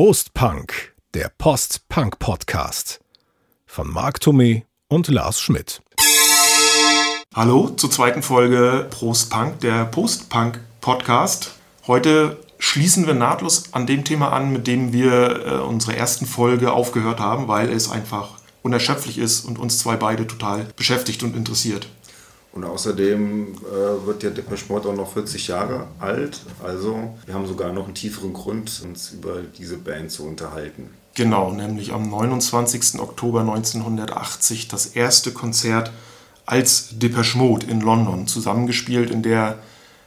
Prost Punk, der Post-Punk-Podcast von Marc Thomé und Lars Schmidt. Hallo zur zweiten Folge Prost Punk, der Post-Punk-Podcast. Heute schließen wir nahtlos an dem Thema an, mit dem wir äh, unsere ersten Folge aufgehört haben, weil es einfach unerschöpflich ist und uns zwei beide total beschäftigt und interessiert. Und außerdem äh, wird der Depeche Mode auch noch 40 Jahre alt. Also wir haben sogar noch einen tieferen Grund, uns über diese Band zu unterhalten. Genau, nämlich am 29. Oktober 1980 das erste Konzert als Depeche Mode in London zusammengespielt. In der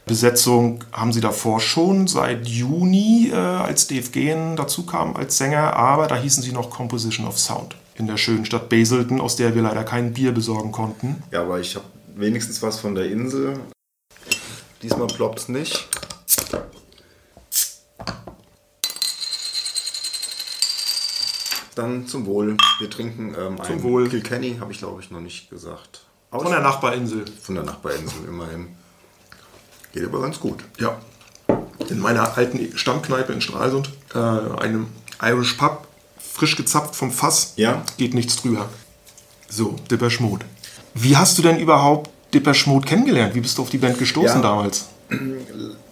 Besetzung haben sie davor schon seit Juni, äh, als Dave Gehen dazu kam als Sänger, aber da hießen sie noch Composition of Sound in der schönen Stadt Basildon, aus der wir leider kein Bier besorgen konnten. Ja, aber ich habe wenigstens was von der Insel. Diesmal ploppt es nicht. Dann zum Wohl. Wir trinken ähm, Zum einen Wohl. Kilkenny, habe ich glaube ich noch nicht gesagt. Aus- Von der Nachbarinsel. Von der Nachbarinsel immerhin. Geht aber ganz gut. Ja. In meiner alten Stammkneipe in Stralsund, äh, einem Irish Pub, frisch gezapft vom Fass, Ja. geht nichts drüber. So, Depeche Mode. Wie hast du denn überhaupt Depeche Mode kennengelernt? Wie bist du auf die Band gestoßen Ja. damals?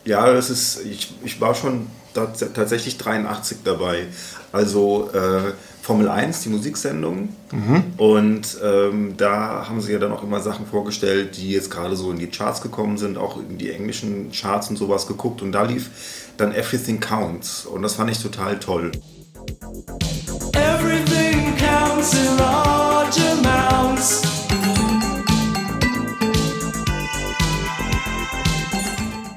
Ja, das ist, ich, ich war schon tats tatsächlich 83 dabei. Also äh, Formel 1, die Musiksendung. Und ähm, da haben sie ja dann auch immer Sachen vorgestellt, die jetzt gerade so in die Charts gekommen sind, auch in die englischen Charts und sowas geguckt. Und da lief dann Everything Counts. Und das fand ich total toll. Everything counts in large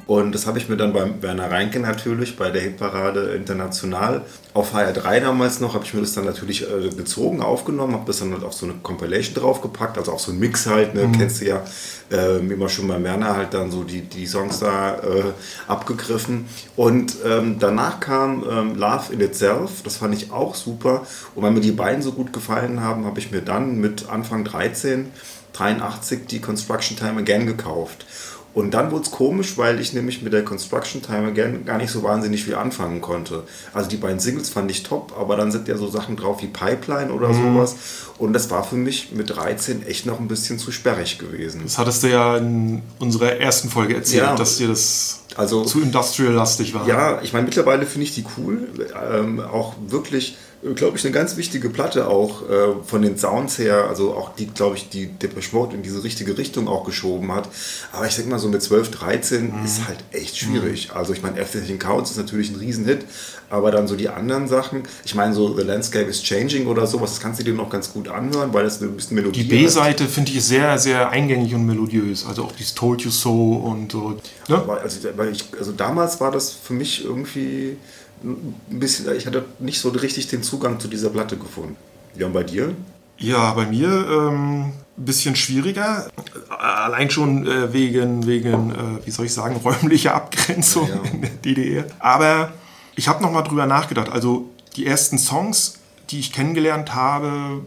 Und das habe ich mir dann beim Werner Reinke natürlich bei der Hitparade international auf HR3 damals noch, habe ich mir das dann natürlich äh, gezogen, aufgenommen, habe das dann halt auf so eine Compilation draufgepackt, also auf so einen Mix halt, ne, kennst du ja, äh, immer schon beim Werner halt dann so die, die Songs da äh, abgegriffen. Und ähm, danach kam ähm, Love in Itself, das fand ich auch super. Und weil mir die beiden so gut gefallen haben, habe ich mir dann mit Anfang 13, 83 die Construction Time Again gekauft. Und dann wurde es komisch, weil ich nämlich mit der Construction Time Again gar nicht so wahnsinnig viel anfangen konnte. Also die beiden Singles fand ich top, aber dann sind ja so Sachen drauf wie Pipeline oder sowas. Und das war für mich mit 13 echt noch ein bisschen zu sperrig gewesen. Das hattest du ja in unserer ersten Folge erzählt, Ja. dass dir das Also- zu industrial-lastig war. Ja, ich meine, mittlerweile finde ich die cool. Ähm, auch wirklich, glaube ich, eine ganz wichtige Platte auch äh, von den Sounds her. Also auch die, glaube ich, die Depeche Mode in diese richtige Richtung auch geschoben hat. Aber ich denke mal, so mit 12, 13 ist halt echt schwierig. Also ich meine, Everything Counts ist natürlich ein Riesenhit. Aber dann so die anderen Sachen, ich meine, so The Landscape is Changing oder sowas, das kannst du dir noch ganz gut anhören, weil das ein bisschen Melodie Die. B-Seite finde ich sehr, sehr eingängig und melodiös. Also auch dieses Told You So und so. Ne? Aber also, ich, also damals war das für mich irgendwie ein bisschen, ich hatte nicht so richtig den Zugang zu dieser Platte gefunden. Ja, und bei dir? Ja, bei mir ähm, ein bisschen schwieriger. Allein schon äh, wegen, wegen äh, wie soll ich sagen, räumlicher Abgrenzung Ja, ja. in der DDR. Aber ich habe nochmal drüber nachgedacht. Also die ersten Songs, die ich kennengelernt habe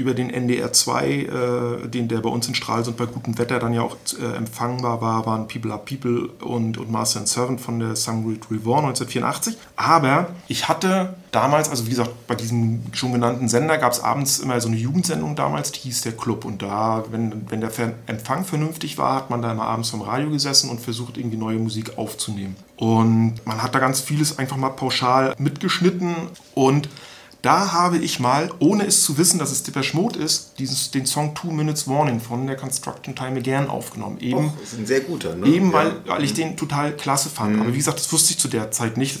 über den NDR 2, äh, den der bei uns in Stralsund bei gutem Wetter dann ja auch äh, empfangbar war, waren People Are People und, und Master and Servant von der Sangrid Reborn 1984. Aber ich hatte damals, also wie gesagt, bei diesem schon genannten Sender gab es abends immer so eine Jugendsendung damals, die hieß der Club. Und da, wenn, wenn der Empfang vernünftig war, hat man da immer abends vom Radio gesessen und versucht, irgendwie neue Musik aufzunehmen. Und man hat da ganz vieles einfach mal pauschal mitgeschnitten und da habe ich mal, ohne es zu wissen, dass es Depeche Mode ist, dieses, den Song Two Minutes Warning von der Construction Time Again aufgenommen. Eben, Och, ist ein sehr guter, ne? eben Ja. weil, weil ich den total klasse fand. Aber wie gesagt, das wusste ich zu der Zeit nicht.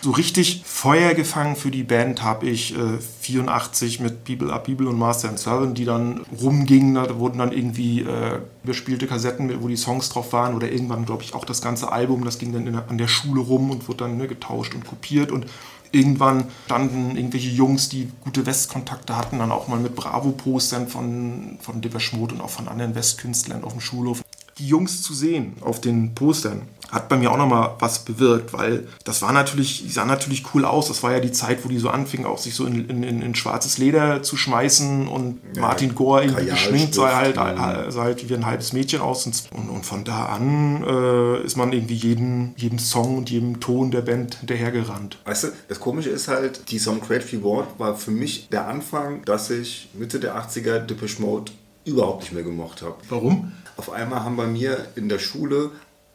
So richtig Feuer gefangen für die Band habe ich äh, 84 mit People Are People und Master and Servant, die dann rumgingen. Da wurden dann irgendwie äh, überspielte Kassetten, mit, wo die Songs drauf waren. Oder irgendwann, glaube ich, auch das ganze Album. Das ging dann in an der Schule rum und wurde dann ne, getauscht und kopiert. Und irgendwann standen irgendwelche Jungs, die gute Westkontakte hatten, dann auch mal mit Bravo-Postern von, von Depeche und auch von anderen Westkünstlern auf dem Schulhof. Die Jungs zu sehen auf den Postern hat bei mir auch nochmal was bewirkt, weil das war natürlich, die sah natürlich cool aus. Das war ja die Zeit, wo die so anfingen, auch sich so in, in, in schwarzes Leder zu schmeißen und Ja, Martin Gore irgendwie geschminkt sah halt, Kajalstift, sah halt wie ein halbes Mädchen aus. Und, und von da an äh, ist man irgendwie jedem, jedem Song und jedem Ton der Band hinterhergerannt. Weißt du, das Komische ist halt, die Some Great Reward war für mich der Anfang, dass ich Mitte der 80er Depeche Mode überhaupt nicht mehr gemocht habe. Warum? Auf einmal haben bei mir in der Schule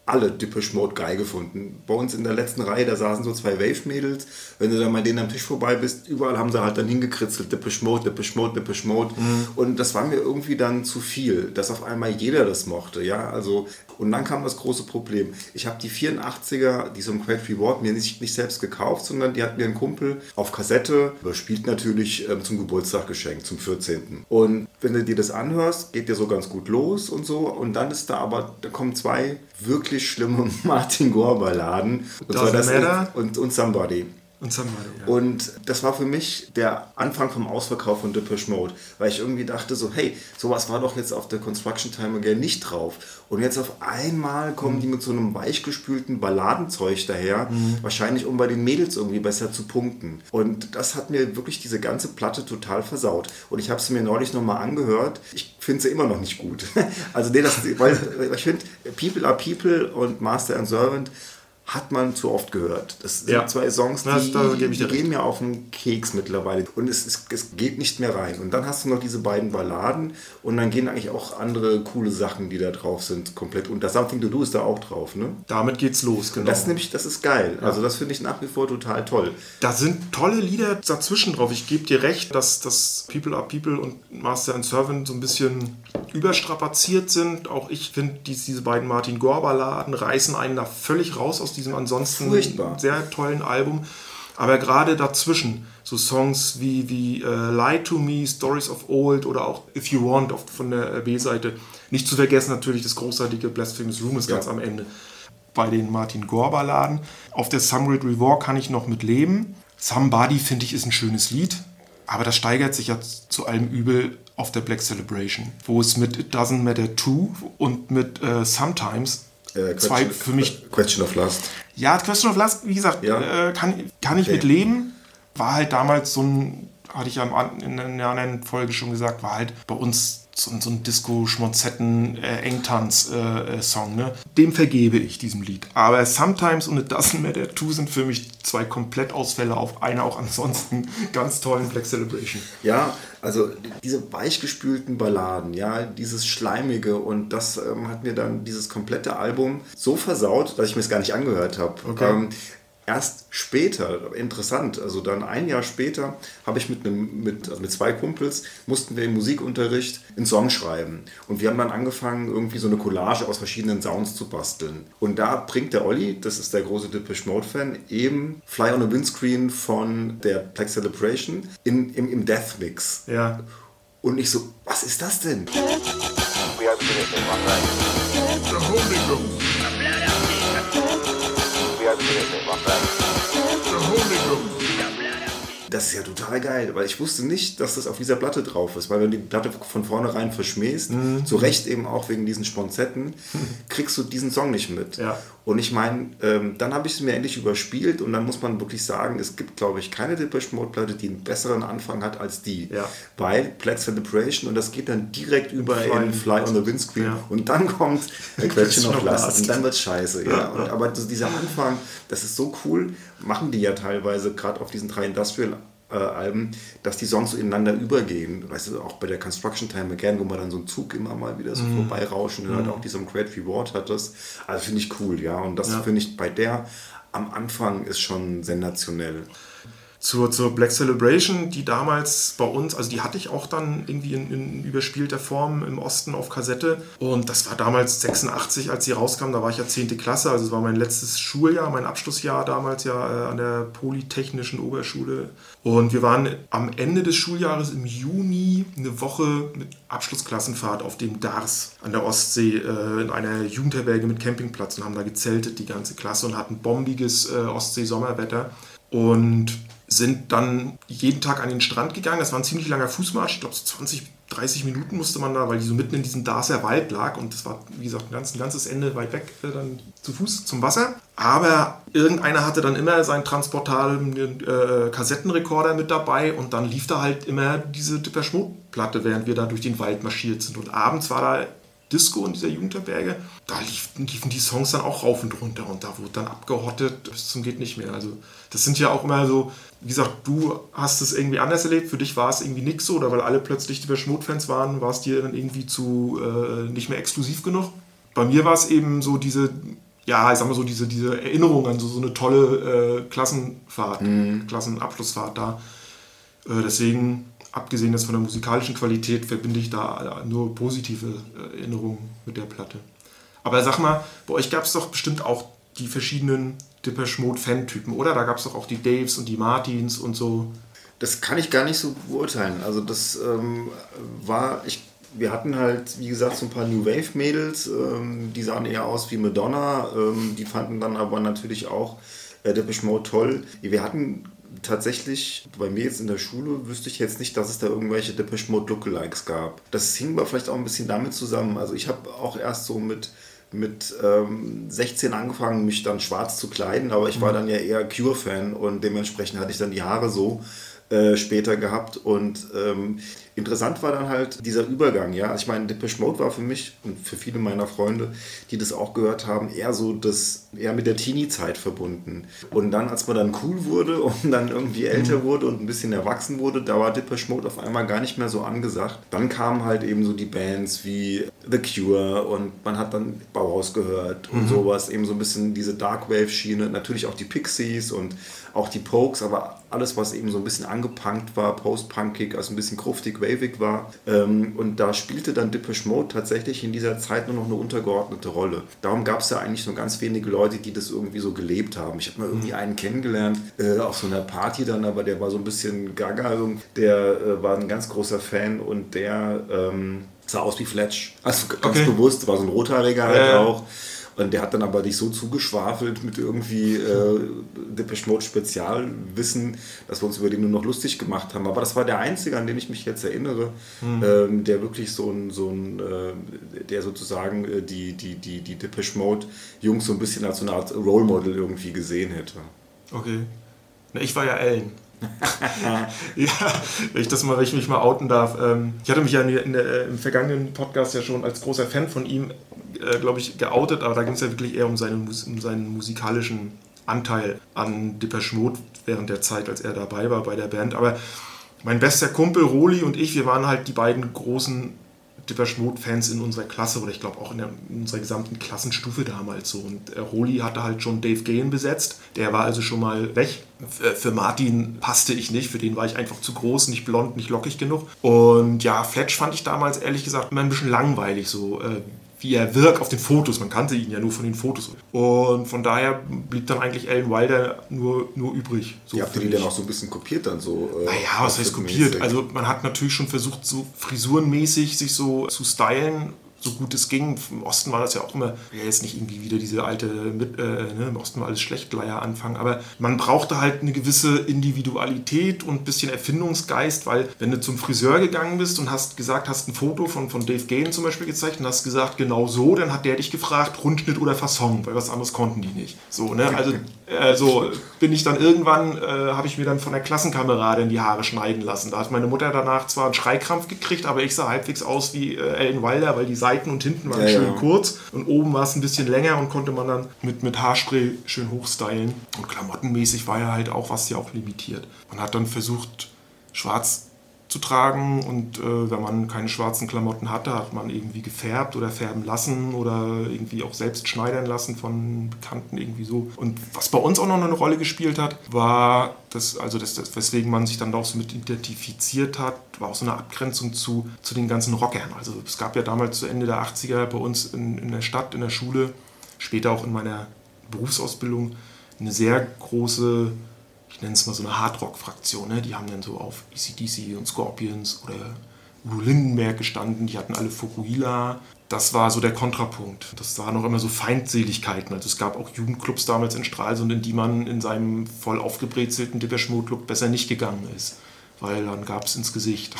alle Depeche Mode geil gefunden. Bei uns in der letzten Reihe, da saßen so zwei Wave-Mädels. Wenn du dann mal denen am Tisch vorbei bist, überall haben sie halt dann hingekritzelt, Depeche Mode, Depeche Mode, Depeche Mode. Und das war mir irgendwie dann zu viel, dass auf einmal jeder das mochte. Ja, also, und dann kam das große Problem. Ich habe die 84er, die Some Great Reward, mir nicht, nicht selbst gekauft, sondern die hat mir ein Kumpel auf Kassette überspielt natürlich ähm, zum Geburtstag geschenkt, zum 14. Und wenn du dir das anhörst, geht dir so ganz gut los und so. Und dann ist da aber, da kommen zwei wirklich schlimme Martin Gore Balladen. Und, Doesn't das Matter. und, und Somebody. Und Somebody, ja. Und das war für mich der Anfang vom Ausverkauf von Depeche Mode, weil ich irgendwie dachte so, hey, sowas war doch jetzt auf der Construction Time Again nicht drauf. Und jetzt auf einmal kommen die mit so einem weichgespülten Balladenzeug daher, wahrscheinlich um bei den Mädels irgendwie besser zu punkten. Und das hat mir wirklich diese ganze Platte total versaut. Und ich habe sie mir neulich nochmal angehört. Ich finde sie immer noch nicht gut. Also nee, das, weil ich finde, People are People und Master and Servant hat man zu oft gehört. Das sind Ja. zwei Songs, die, Das- da gebe die gehen mir auf den Keks mittlerweile. Und es, es, es geht nicht mehr rein. Und dann hast du noch diese beiden Balladen und dann gehen eigentlich auch andere coole Sachen, die da drauf sind, komplett. Und das Something to Do ist da auch drauf. Ne? Damit geht's los, genau. Das ist nämlich, das ist geil. Also das finde ich nach wie vor total toll. Da sind tolle Lieder dazwischen drauf. Ich gebe dir recht, dass, dass People are People und Master and Servant so ein bisschen überstrapaziert sind. Auch ich finde, dies, diese beiden Martin Gore-Balladen reißen einen da völlig raus aus diesem ansonsten Furchtbar. sehr tollen Album. Aber gerade dazwischen, so Songs wie, wie äh, Lie to Me, Stories of Old oder auch If You Want auf, von der äh, B-Seite. Nicht zu vergessen natürlich das großartige Blasphemous Room ist Ja. ganz am Ende bei den Martin Gore-Balladen. Auf der Great Reward kann ich noch mit leben. Somebody finde ich ist ein schönes Lied, aber das steigert sich ja zu allem Übel auf der Black Celebration, wo es mit It Doesn't Matter 2 und mit äh, Sometimes Äh, zwei Question- für mich. Question of Lust. Ja, Question of Lust, wie gesagt, Ja. äh, kann, kann ich Okay. mit leben. War halt damals so ein, hatte ich ja in einer anderen Folge schon gesagt, war halt bei uns so, ein- so ein Disco-Schmonzetten-Engtanz-Song. ne? Dem vergebe ich diesem Lied. Aber Sometimes und It Doesn't Matter 2 sind für mich zwei Komplettausfälle auf einer auch ansonsten ganz tollen Black Celebration. Ja, also diese weichgespülten Balladen, ja, dieses Schleimige und das ähm, hat mir dann dieses komplette Album so versaut, dass ich mir es gar nicht angehört habe. Okay. Ähm, erst später, interessant, also dann ein Jahr später habe ich mit, einem, mit, also mit zwei Kumpels, mussten wir im Musikunterricht einen Song schreiben. Und wir haben dann angefangen, irgendwie so eine Collage aus verschiedenen Sounds zu basteln. Und da bringt der Olli, das ist der große Depeche Mode-Fan, eben Fly on a Windscreen von der Black Celebration in, im, im Death Mix. Ja. Und ich so, was ist das denn? Bisa 便 Das ist ja total geil, weil ich wusste nicht, dass das auf dieser Platte drauf ist, weil wenn du die Platte von vornherein verschmähst, Mhm. zu Recht eben auch wegen diesen Sponsetten, kriegst du diesen Song nicht mit. Ja. Und ich meine, ähm, dann habe ich es mir endlich überspielt und dann muss man wirklich sagen, es gibt, glaube ich, keine Depeche Mode Platte, die einen besseren Anfang hat als die. Ja. Bei Black Celebration und das geht dann direkt über Fly- in Fly on the Windscreen Ja. und dann kommt Question of Lust. und dann wird scheiße. Ja. Und, aber das, dieser Anfang, das ist so cool, machen die ja teilweise, gerade auf diesen drei Industrial äh, Alben, dass die Songs so ineinander übergehen. Weißt du, auch bei der Construction Time Again, wo man dann so einen Zug immer mal wieder so Mhm. vorbeirauschen und dann halt auch die so Great Reward hat das. Also finde ich cool, ja. Und das finde ich bei der am Anfang ist schon sensationell. Zur, zur Black Celebration, die damals bei uns, also die hatte ich auch dann irgendwie in, in überspielter Form im Osten auf Kassette. Und das war damals 86, als sie rauskam, da war ich ja 10. Klasse, also es war mein letztes Schuljahr, mein Abschlussjahr damals ja äh, an der Polytechnischen Oberschule. Und wir waren am Ende des Schuljahres im Juni eine Woche mit Abschlussklassenfahrt auf dem Dars an der Ostsee äh, in einer Jugendherberge mit Campingplatz und haben da gezeltet, die ganze Klasse und hatten bombiges äh, Ostsee-Sommerwetter. Und sind dann jeden Tag an den Strand gegangen. Das war ein ziemlich langer Fußmarsch, ich glaube so 20, 30 Minuten musste man da, weil die so mitten in diesem Darßer Wald lag und das war, wie gesagt, ein, ganz, ein ganzes Ende weit weg, äh, dann zu Fuß zum Wasser. Aber irgendeiner hatte dann immer seinen transportablen äh, Kassettenrekorder mit dabei und dann lief da halt immer diese Dipper-Schmut-Platte, während wir da durch den Wald marschiert sind. Und abends war da Disco in dieser Jugendherberge, da liefen, liefen die Songs dann auch rauf und runter und da wurde dann abgehottet bis zum geht nicht mehr. Also das sind ja auch immer so, wie gesagt, du hast es irgendwie anders erlebt, für dich war es irgendwie nix so oder weil alle plötzlich die Schmut-Fans waren, war es dir dann irgendwie zu äh, nicht mehr exklusiv genug. Bei mir war es eben so diese, ja, ich sag mal so, diese, diese Erinnerung an so, so eine tolle äh, Klassenfahrt, Klassenabschlussfahrt da. Äh, deswegen abgesehen jetzt von der musikalischen Qualität, verbinde ich da nur positive äh, Erinnerungen mit der Platte. Aber sag mal, bei euch gab es doch bestimmt auch die verschiedenen Depeche Mode Fan-Typen, oder? Da gab es doch auch die Daves und die Martins und so. Das kann ich gar nicht so beurteilen. Also das ähm, war, ich, wir hatten halt, wie gesagt, so ein paar New Wave Mädels, ähm, die sahen eher aus wie Madonna, ähm, die fanden dann aber natürlich auch äh, Depeche Mode toll. Wir hatten tatsächlich, bei mir jetzt in der Schule, wüsste ich jetzt nicht, dass es da irgendwelche Depeche Mode Lookalikes gab. Das hing aber vielleicht auch ein bisschen damit zusammen. Also ich habe auch erst so mit mit ähm, 16 angefangen, mich dann schwarz zu kleiden, aber ich war dann ja eher Cure-Fan und dementsprechend hatte ich dann die Haare so äh, später gehabt und ähm, interessant war dann halt dieser Übergang, ja. Also ich meine, Depeche Mode war für mich und für viele meiner Freunde, die das auch gehört haben, eher so das, eher mit der Teenie-Zeit verbunden. Und dann, als man dann cool wurde und dann irgendwie älter wurde und ein bisschen erwachsen wurde, da war Depeche Mode auf einmal gar nicht mehr so angesagt. Dann kamen halt eben so die Bands wie The Cure und man hat dann Bauhaus gehört und sowas, eben so ein bisschen diese Dark Wave-Schiene, natürlich auch die Pixies und auch die Pokes, aber alles, was eben so ein bisschen angepunkt war, post-punkig, also ein bisschen kruftig, wavig war. Ähm, und da spielte dann Depeche Mode tatsächlich in dieser Zeit nur noch eine untergeordnete Rolle. Darum gab es ja eigentlich nur ganz wenige Leute, die das irgendwie so gelebt haben. Ich habe mal irgendwie einen kennengelernt äh, auf so einer Party dann, aber der war so ein bisschen gaga. Der äh, war ein ganz großer Fan und der ähm, sah aus wie Fletch. Also ganz Okay. bewusst, war so ein rothaariger halt ja. auch. Und der hat dann aber dich so zugeschwafelt mit irgendwie äh, Depeche Mode Spezialwissen, dass wir uns über den nur noch lustig gemacht haben. Aber das war der einzige, an den ich mich jetzt erinnere, ähm, der wirklich so ein, so ein äh, der sozusagen äh, die, die, die, die Depeche Mode Jungs so ein bisschen als so eine Art Role Model irgendwie gesehen hätte. Okay. Na, ich war ja Ellen. ja, wenn ich das mal, wenn ich mich mal outen darf. Ähm, ich hatte mich ja in der, in der, äh, im vergangenen Podcast ja schon als großer Fan von ihm, äh, glaube ich, geoutet, aber da ging es ja wirklich eher um seinen, um seinen musikalischen Anteil an Depeche Mode während der Zeit, als er dabei war bei der Band. Aber mein bester Kumpel Roli und ich, wir waren halt die beiden großen Depeche Mode Fans in unserer Klasse oder ich glaube auch in, der, in unserer gesamten Klassenstufe damals so. Und äh, Roli hatte halt schon Dave Gahan besetzt, der war also schon mal weg. F- Für Martin passte ich nicht, für den war ich einfach zu groß, nicht blond, nicht lockig genug. Und ja, Fletch fand ich damals ehrlich gesagt immer ein bisschen langweilig, so äh, wie er wirkt auf den Fotos. Man kannte ihn ja nur von den Fotos. Und von daher blieb dann eigentlich Alan Wilder nur, nur übrig. So Wie habt ihr für die dann auch so ein bisschen kopiert dann so? Äh, Naja, was heißt kopiert? Also man hat natürlich schon versucht, so frisurenmäßig sich so zu stylen, so gut es ging. Im Osten war das ja auch immer, ja jetzt nicht irgendwie wieder diese alte, mit, äh, ne, im Osten war alles schlecht, Leier anfangen, aber man brauchte halt eine gewisse Individualität und ein bisschen Erfindungsgeist, weil wenn du zum Friseur gegangen bist und hast gesagt, hast ein Foto von, von Dave Gahan zum Beispiel gezeigt und hast gesagt, genau so, dann hat der dich gefragt, Rundschnitt oder Fasson, weil was anderes konnten die nicht. So, ne? Also äh, so bin ich dann irgendwann, äh, habe ich mir dann von der Klassenkameradin die Haare schneiden lassen. Da hat meine Mutter danach zwar einen Schreikrampf gekriegt, aber ich sah halbwegs aus wie äh, Ellen Wilder, weil die Seiten und hinten waren Ja, schön ja. kurz und oben war es ein bisschen länger und konnte man dann mit, mit Haarspray schön hochstylen. Und klamottenmäßig war ja halt auch was ja auch limitiert. Man hat dann versucht, schwarz zu tragen und äh, wenn man keine schwarzen Klamotten hatte, hat man irgendwie gefärbt oder färben lassen oder irgendwie auch selbst schneidern lassen von Bekannten irgendwie so. Und was bei uns auch noch eine Rolle gespielt hat, war das, also das, das weswegen man sich dann auch so mit identifiziert hat, war auch so eine Abgrenzung zu, zu den ganzen Rockern. Also es gab ja damals zu Ende der 80er bei uns in, in der Stadt, in der Schule, später auch in meiner Berufsausbildung, eine sehr große ich nenne es mal so eine Hardrock-Fraktion, ne? die haben dann so auf ECDC und Scorpions oder Udo Lindenberg gestanden, die hatten alle Fukuhila. Das war so der Kontrapunkt. Das waren auch immer so Feindseligkeiten. Also es gab auch Jugendclubs damals in Stralsund, in die man in seinem voll aufgebrezelten Depeche Mode Look besser nicht gegangen ist, weil dann gab es ins Gesicht.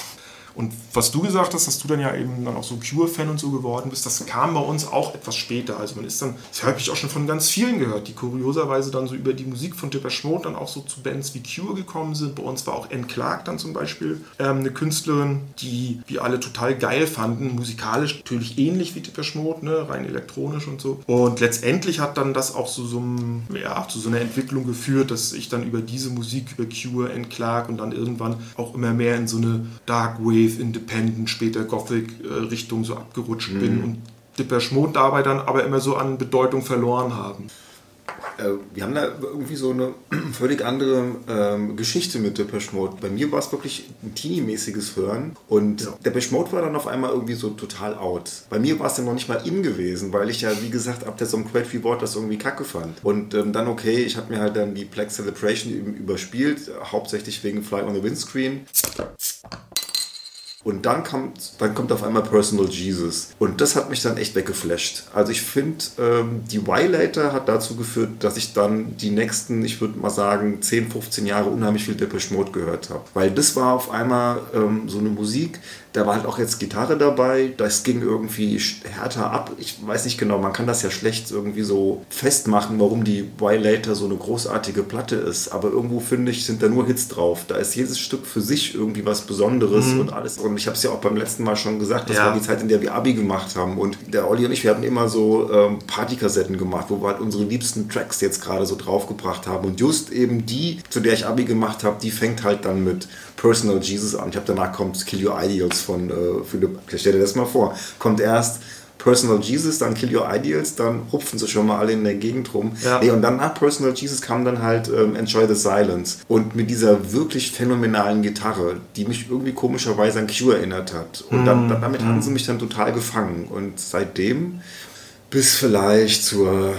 Und was du gesagt hast, dass du dann ja eben dann auch so Cure-Fan und so geworden bist, das kam bei uns auch etwas später. Also man ist dann, das habe ich auch schon von ganz vielen gehört, die kurioserweise dann so über die Musik von Depeche Mode dann auch so zu Bands wie Cure gekommen sind. Bei uns war auch Anne Clark dann zum Beispiel ähm, eine Künstlerin, die wir alle total geil fanden, musikalisch natürlich ähnlich wie Depeche Mode, ne? rein elektronisch und so. Und letztendlich hat dann das auch so, so, ja, zu so einer Entwicklung geführt, dass ich dann über diese Musik, über Cure, Anne Clark und dann irgendwann auch immer mehr in so eine Dark Wave, Independent, später Gothic-Richtung so abgerutscht Mhm. bin und Depeche Mode dabei dann aber immer so an Bedeutung verloren haben. Äh, wir haben da irgendwie so eine völlig andere ähm, Geschichte mit Depeche Mode. Bei mir war es wirklich ein teenie-mäßiges Hören und Ja. Depeche Mode war dann auf einmal irgendwie so total out. Bei mir war es dann noch nicht mal in gewesen, weil ich ja, wie gesagt, ab der Some Great Reward das irgendwie kacke fand. Und ähm, dann okay, ich habe mir halt dann die Black Celebration eben überspielt, hauptsächlich wegen Fly on the Windscreen. Und dann kommt, dann kommt auf einmal Personal Jesus. Und das hat mich dann echt weggeflasht. Also ich finde, ähm, die Violator hat dazu geführt, dass ich dann die nächsten, ich würde mal sagen, 10, 15 Jahre unheimlich viel Depeche Mode gehört habe. Weil das war auf einmal ähm, so eine Musik, da war halt auch jetzt Gitarre dabei, das ging irgendwie härter ab. Ich weiß nicht genau, man kann das ja schlecht irgendwie so festmachen, warum die Violator so eine großartige Platte ist. Aber irgendwo finde ich, sind da nur Hits drauf. Da ist jedes Stück für sich irgendwie was Besonderes und alles. Und ich habe es ja auch beim letzten Mal schon gesagt, das Ja. war die Zeit, in der wir Abi gemacht haben. Und der Olli und ich, wir hatten immer so ähm, Partykassetten gemacht, wo wir halt unsere liebsten Tracks jetzt gerade so draufgebracht haben. Und just eben die, zu der ich Abi gemacht habe, die fängt halt dann mit Personal Jesus an. Ich habe danach kommt Kill Your Ideals von äh, Philipp. Stell dir das mal vor. Kommt erst Personal Jesus, dann Kill Your Ideals, dann hupfen sie schon mal alle in der Gegend rum. Ja. Nee, und dann nach Personal Jesus kam dann halt ähm, Enjoy the Silence. Und mit dieser wirklich phänomenalen Gitarre, die mich irgendwie komischerweise an Cure erinnert hat. Und dann, dann, damit haben sie mich dann total gefangen. Und seitdem bis vielleicht zur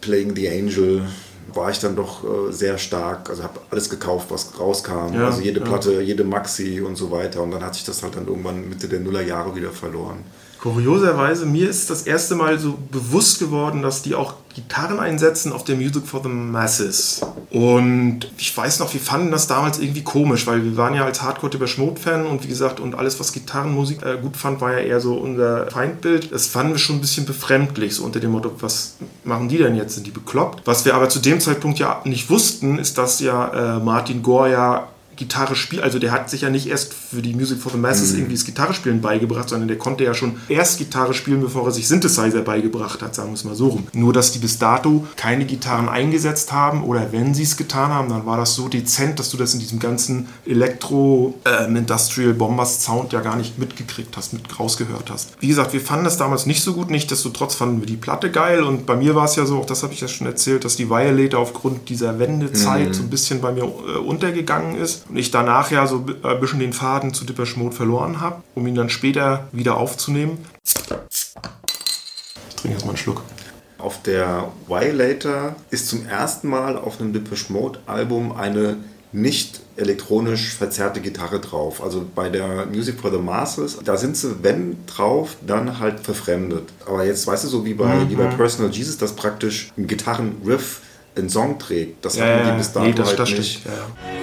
Playing the Angel war ich dann doch äh, sehr stark, also habe alles gekauft, was rauskam, Ja, also jede ja. Platte, jede Maxi und so weiter und dann hat sich das halt dann irgendwann Mitte der Nullerjahre wieder verloren. Kurioserweise, mir ist das erste Mal so bewusst geworden, dass die auch Gitarren einsetzen auf der Music for the Masses. Und ich weiß noch, wir fanden das damals irgendwie komisch, weil wir waren ja als hardcore Mode Fan und wie gesagt, und alles, was Gitarrenmusik äh, gut fand, war ja eher so unser Feindbild. Das fanden wir schon ein bisschen befremdlich, so unter dem Motto, was machen die denn jetzt? Sind die bekloppt? Was wir aber zu dem Zeitpunkt ja nicht wussten, ist, dass ja äh, Martin Gore ja Gitarre spielt, also der hat sich ja nicht erst für die Music for the Masses irgendwie das Gitarrespielen beigebracht, sondern der konnte ja schon erst Gitarre spielen, bevor er sich Synthesizer beigebracht hat, sagen wir es mal so rum. Nur, dass die bis dato keine Gitarren eingesetzt haben oder wenn sie es getan haben, dann war das so dezent, dass du das in diesem ganzen Elektro ähm, Industrial Bombers Sound ja gar nicht mitgekriegt hast, mit rausgehört hast. Wie gesagt, wir fanden das damals nicht so gut, nichtsdestotrotz fanden wir die Platte geil und bei mir war es ja so, auch das habe ich ja schon erzählt, dass die Violator aufgrund dieser Wendezeit so ein bisschen bei mir äh, untergegangen ist und ich danach ja so ein bisschen den Faden zu Depeche Mode verloren habe, um ihn dann später wieder aufzunehmen. Ich trinke erstmal einen Schluck. Auf der Violator ist zum ersten Mal auf einem Depeche Mode Album eine nicht elektronisch verzerrte Gitarre drauf. Also bei der Music for the Masses, da sind sie, wenn drauf, dann halt verfremdet. Aber jetzt weißt du, so wie bei, wie bei Personal Jesus, dass praktisch ein Gitarrenriff einen Song trägt. Das hatten die bis dato nee, das, halt das nicht. stimmt. Ja,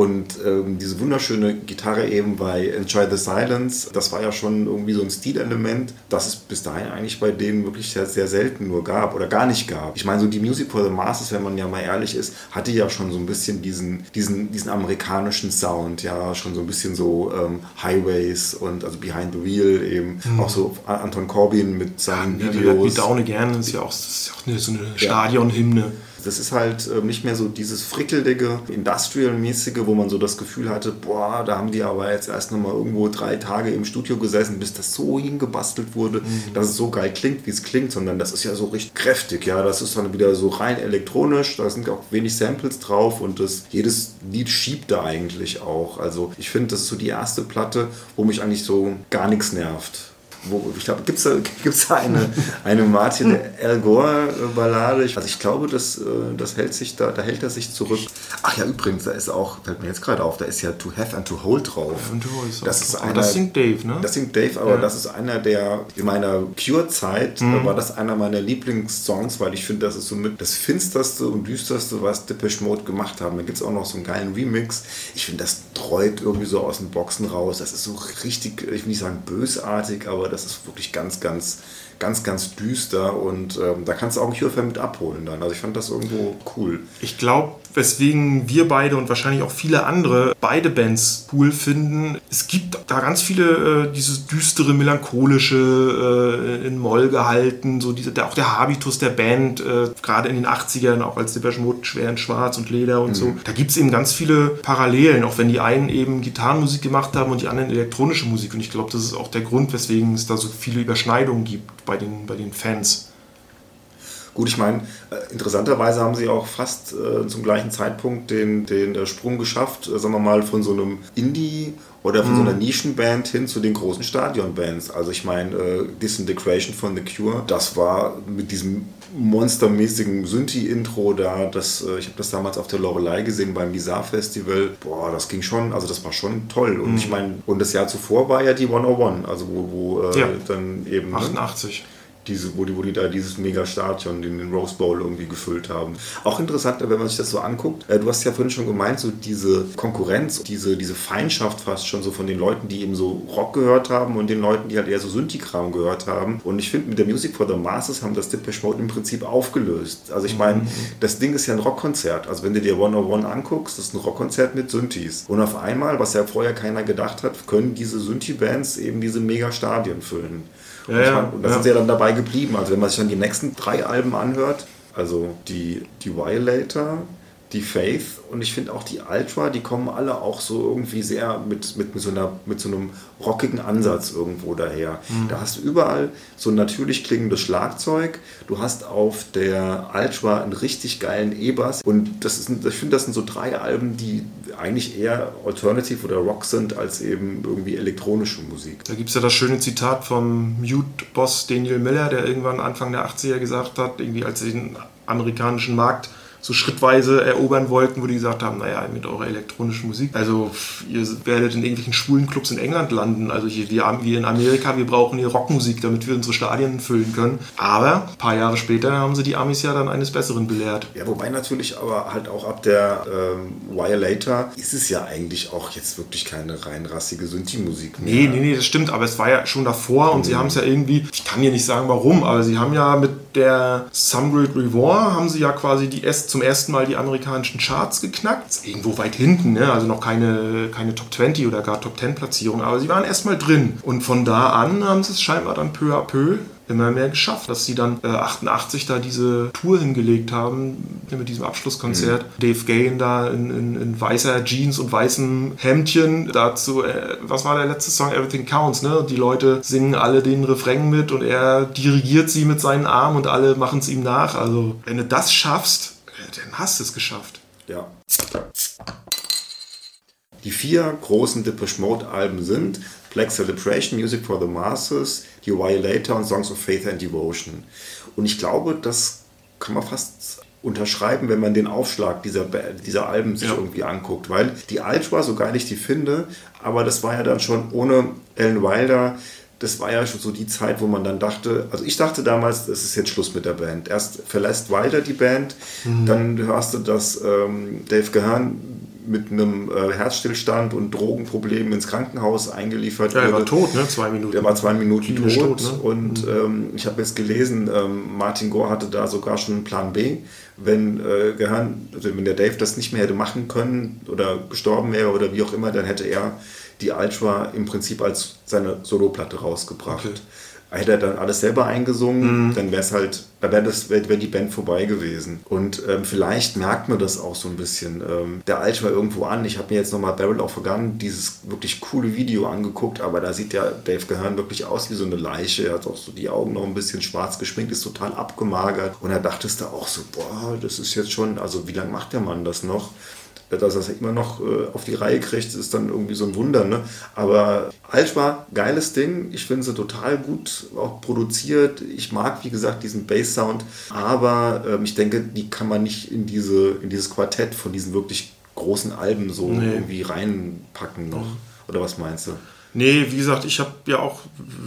Und ähm, diese wunderschöne Gitarre eben bei Enjoy the Silence, das war ja schon irgendwie so ein Stilelement, das es bis dahin eigentlich bei denen wirklich sehr, sehr selten nur gab oder gar nicht gab. Ich meine, so die Music for the Masses, wenn man ja mal ehrlich ist, hatte ja schon so ein bisschen diesen, diesen, diesen amerikanischen Sound, ja, schon so ein bisschen so ähm, Highways und also Behind the Wheel eben, auch so Anton Corbin mit seinen Ja, Videos. Wie Daune gerne ist ja auch, das ist ja auch eine, so eine Stadionhymne. Das ist halt ähm, nicht mehr so dieses frickelige, industrial-mäßige, wo man so das Gefühl hatte, boah, da haben die aber jetzt erst nochmal irgendwo drei Tage im Studio gesessen, bis das so hingebastelt wurde, dass es so geil klingt, wie es klingt, sondern das ist ja so richtig kräftig, ja, das ist dann wieder so rein elektronisch, da sind auch wenig Samples drauf und das, jedes Lied schiebt da eigentlich auch. Also ich finde, das ist so die erste Platte, wo mich eigentlich so gar nichts nervt. Wo, ich glaube, gibt es da, gibt's da eine, eine Martin Al Gore-Ballade? Also ich glaube, das, äh, das hält sich da, da hält er sich zurück. Ach ja, übrigens, da ist auch, fällt mir jetzt gerade auf, da ist ja To Have and To Hold drauf. and To Hold auch das ist einer, das singt Dave, ne? Das singt Dave, aber das ist einer der, in meiner Cure-Zeit Mhm. äh, war das einer meiner Lieblingssongs, weil ich finde, das ist so mit das finsterste und düsterste, was Depeche Mode gemacht haben. Da gibt es auch noch so einen geilen Remix. Ich finde, das treut irgendwie so aus den Boxen raus. Das ist so richtig, ich will nicht sagen bösartig, aber das ist wirklich ganz, ganz, ganz, ganz düster und ähm, da kannst du auch einen Cure-Fan mit abholen dann. Also ich fand das irgendwo cool. Ich glaube, weswegen wir beide und wahrscheinlich auch viele andere beide Bands cool finden, es gibt da ganz viele äh, dieses düstere, melancholische, äh, in Moll gehalten, so diese, der, auch der Habitus der Band, äh, gerade in den 80ern, auch als Depeche Mode schwer in Schwarz und Leder und so. Da gibt es eben ganz viele Parallelen, auch wenn die einen eben Gitarrenmusik gemacht haben und die anderen elektronische Musik. Und ich glaube, das ist auch der Grund, weswegen es da so viele Überschneidungen gibt bei den, bei den Fans. Gut, ich meine, äh, interessanterweise haben sie auch fast äh, zum gleichen Zeitpunkt den, den äh, Sprung geschafft, äh, sagen wir mal, von so einem Indie- oder von so einer Nischenband hin zu den großen Stadionbands. Also ich meine, äh, Disintegration von The Cure, das war mit diesem monstermäßigen Synthi-Intro da, das, äh, ich habe das damals auf der Lorelei gesehen beim Bizarre Festival. Boah, das ging schon, also das war schon toll. Und ich meine, und das Jahr zuvor war ja die 101, also wo, wo äh, Ja. dann eben... ne, 88. diese, wo, die, wo die da dieses Mega-Stadion, den, den Rose Bowl irgendwie gefüllt haben. Auch interessant, wenn man sich das so anguckt. Äh, du hast ja vorhin schon gemeint, so diese Konkurrenz, diese, diese Feindschaft fast schon so von den Leuten, die eben so Rock gehört haben und den Leuten, die halt eher so Synthi-Kram gehört haben. Und ich finde, mit der Music for the Masses haben das Depeche Mode im Prinzip aufgelöst. Also ich meine, das Ding ist ja ein Rockkonzert. Also wenn du dir 101 anguckst, das ist ein Rockkonzert mit Synthis. Und auf einmal, was ja vorher keiner gedacht hat, können diese Synthi-Bands eben diese Mega-Stadien füllen. Und, Ja, ich ja, und da ja. sind sie ja dann dabei geblieben. Also wenn man sich dann die nächsten drei Alben anhört, also die, die Violator, die Faith und ich finde auch die Ultra, die kommen alle auch so irgendwie sehr mit, mit, mit, so, einer, mit so einem rockigen Ansatz irgendwo daher. Da hast du überall so ein natürlich klingendes Schlagzeug. Du hast auf der Ultra einen richtig geilen E-Bass und das ist, ich finde, das sind so drei Alben, die eigentlich eher Alternative oder Rock sind als eben irgendwie elektronische Musik. Da gibt es ja das schöne Zitat vom Mute-Boss Daniel Miller, der irgendwann Anfang der 80er gesagt hat, irgendwie als sie den amerikanischen Markt so schrittweise erobern wollten, wo die gesagt haben, naja, mit eurer elektronischen Musik, also ihr werdet in irgendwelchen schwulen Clubs in England landen, also hier, wir, wir in Amerika, wir brauchen hier Rockmusik, damit wir unsere Stadien füllen können. Aber ein paar Jahre später haben sie die Amis ja dann eines Besseren belehrt. Ja, wobei natürlich aber halt auch ab der ähm, Violator ist es ja eigentlich auch jetzt wirklich keine rein rassige Synthi-Musik mehr. Nee, nee, nee, das stimmt, aber es war ja schon davor und sie haben es ja irgendwie, ich kann dir nicht sagen warum, aber sie haben ja mit der Great Reward haben sie ja quasi die erst, zum ersten Mal die amerikanischen Charts geknackt. Irgendwo weit hinten, ne? also noch keine, keine Top 20 oder gar Top 10 Platzierung, aber sie waren erstmal drin. Und von da an haben sie es scheinbar dann peu à peu immer mehr geschafft, dass sie dann äh, 88 da diese Tour hingelegt haben mit diesem Abschlusskonzert. Dave Gahan da in, in, in weißer Jeans und weißem Hemdchen dazu, äh, was war der letzte Song? Everything Counts, ne? Die Leute singen alle den Refrain mit und er dirigiert sie mit seinen Armen und alle machen es ihm nach. Also, wenn du das schaffst, äh, dann hast du es geschafft. Ja. Die vier großen Depeche Mode Alben sind Black Celebration, Music for the Masses, The Violator und Songs of Faith and Devotion. Und ich glaube, das kann man fast unterschreiben, wenn man den Aufschlag dieser, dieser Alben sich Ja. irgendwie anguckt. Weil die Ultra, so geil ich die finde, aber das war ja dann schon ohne Alan Wilder, das war ja schon so die Zeit, wo man dann dachte, also ich dachte damals, es ist jetzt Schluss mit der Band. Erst verlässt Wilder die Band, dann hörst du, dass ähm, Dave Gahan mit einem äh, Herzstillstand und Drogenproblemen ins Krankenhaus eingeliefert Ja, er war tot, ne? Zwei Minuten. Der war zwei Minuten tot, tot, ne? und ähm, ich habe jetzt gelesen, ähm, Martin Gore hatte da sogar schon einen Plan B, wenn äh, Gehirn, also wenn der Dave das nicht mehr hätte machen können oder gestorben wäre oder wie auch immer, dann hätte er die Ultra im Prinzip als seine Soloplatte rausgebracht. Okay. Hätte er dann alles selber eingesungen, dann wäre es halt, da wäre das wär, wär die Band vorbei gewesen. Und ähm, vielleicht merkt man das auch so ein bisschen. Ähm, der Alt war irgendwo an. Ich habe mir jetzt nochmal Barrel of a Gun, dieses wirklich coole Video angeguckt, aber da sieht ja Dave Gehörn wirklich aus wie so eine Leiche. Er hat auch so die Augen noch ein bisschen schwarz geschminkt, ist total abgemagert. Und da dachtest du auch so, boah, das ist jetzt schon, also wie lange macht der Mann das noch? Dass er es immer noch äh, auf die Reihe kriegt, ist dann irgendwie so ein Wunder. Ne? Aber Alschma, geiles Ding. Ich finde sie total gut auch produziert. Ich mag, wie gesagt, diesen Bass-Sound. Aber ähm, ich denke, die kann man nicht in, diese, in dieses Quartett von diesen wirklich großen Alben so Nee. irgendwie reinpacken noch. Oder was meinst du? Nee, wie gesagt, ich habe ja auch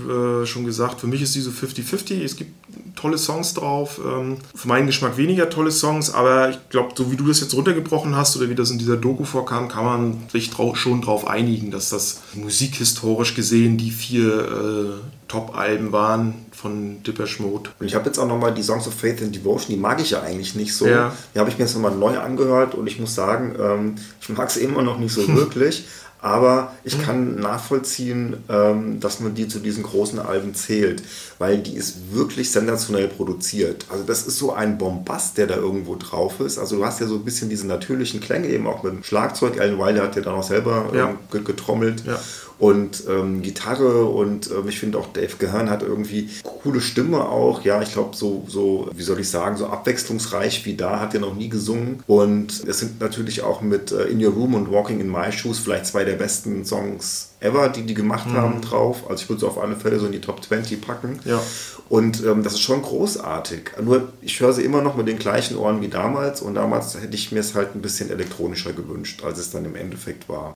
äh, schon gesagt, für mich ist diese 50-50. Es gibt tolle Songs drauf. Ähm, für meinen Geschmack weniger tolle Songs, aber ich glaube, so wie du das jetzt runtergebrochen hast oder wie das in dieser Doku vorkam, kann man sich drau schon drauf einigen, dass das musikhistorisch gesehen die vier äh, Top-Alben waren von Depeche Mode. Und ich habe jetzt auch nochmal die Songs of Faith and Devotion, die mag ich ja eigentlich nicht so. Ja. Die habe ich mir jetzt nochmal neu angehört und ich muss sagen, ähm, ich mag es immer noch nicht so wirklich. Aber ich kann nachvollziehen, ähm, dass man die zu diesen großen Alben zählt, weil die ist wirklich sensationell produziert. Also das ist so ein Bombast, der da irgendwo drauf ist. Also du hast ja so ein bisschen diese natürlichen Klänge eben auch mit dem Schlagzeug. Alan Wilder hat ja dann auch selber Ja. ähm, ge- getrommelt. Ja. Und ähm, Gitarre und ähm, ich finde auch Dave Gehörn hat irgendwie coole Stimme auch. Ja, ich glaube, so, so, wie soll ich sagen, so abwechslungsreich wie da hat er noch nie gesungen. Und es sind natürlich auch mit äh, In Your Room und Walking in My Shoes vielleicht zwei der besten Songs ever, die die gemacht haben, drauf. Also ich würde sie auf alle Fälle so in die Top 20 packen. Ja. Und ähm, das ist schon großartig. Nur ich höre sie immer noch mit den gleichen Ohren wie damals. Und damals hätte ich mir es halt ein bisschen elektronischer gewünscht, als es dann im Endeffekt war.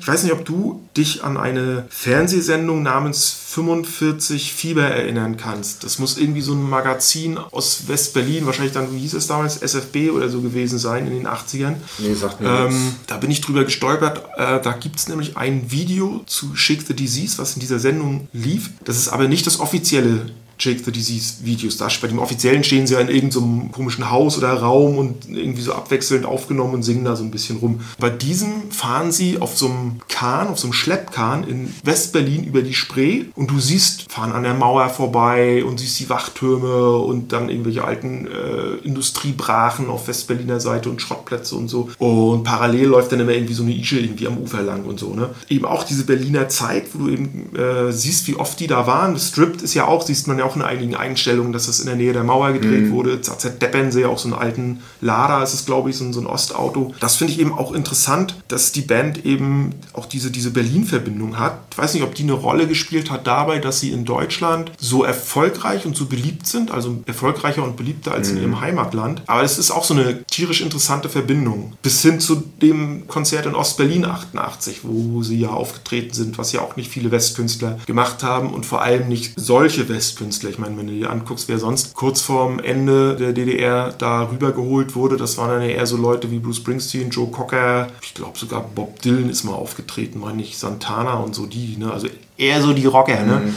Ich weiß nicht, ob du dich an eine Fernsehsendung namens 45 Fieber erinnern kannst. Das muss irgendwie so ein Magazin aus West-Berlin, wahrscheinlich dann, wie hieß es damals, SFB oder so gewesen sein in den 80ern. Nee, sagt mir. Ähm, da bin ich drüber gestolpert. Äh, da gibt es nämlich ein Video zu Shake the Disease, was in dieser Sendung lief. Das ist aber nicht das offizielle Shake the Disease Videos. Da, bei dem offiziellen stehen sie ja in irgendeinem komischen Haus oder Raum und irgendwie so abwechselnd aufgenommen und singen da so ein bisschen rum. Bei diesem fahren sie auf so einem Kahn, auf so einem Schleppkahn in West-Berlin über die Spree und du siehst, fahren an der Mauer vorbei und siehst die Wachtürme und dann irgendwelche alten äh, Industriebrachen auf Westberliner Seite und Schrottplätze und so. Und parallel läuft dann immer irgendwie so eine Ische irgendwie am Ufer lang und so. Ne? Eben auch diese Berliner Zeit, wo du eben äh, siehst, wie oft die da waren. Stripped ist ja auch, siehst man ja auch in einigen Einstellungen, dass das in der Nähe der Mauer gedreht wurde. ZZ Deppensee, auch so einen alten Lada ist es, glaube ich, so ein, so ein Ostauto. Das finde ich eben auch interessant, dass die Band eben auch diese, diese Berlin-Verbindung hat. Ich weiß nicht, ob die eine Rolle gespielt hat dabei, dass sie in Deutschland so erfolgreich und so beliebt sind, also erfolgreicher und beliebter als in ihrem Heimatland. Aber es ist auch so eine tierisch interessante Verbindung. Bis hin zu dem Konzert in Ostberlin 88, wo sie ja aufgetreten sind, was ja auch nicht viele Westkünstler gemacht haben und vor allem nicht solche Westkünstler. Ich meine, wenn du dir anguckst, wer sonst kurz vorm Ende der DDR da rübergeholt wurde, das waren dann eher so Leute wie Bruce Springsteen, Joe Cocker, ich glaube sogar Bob Dylan ist mal aufgetreten, meine ich, Santana und so die, ne? also eher so die Rocker, ne?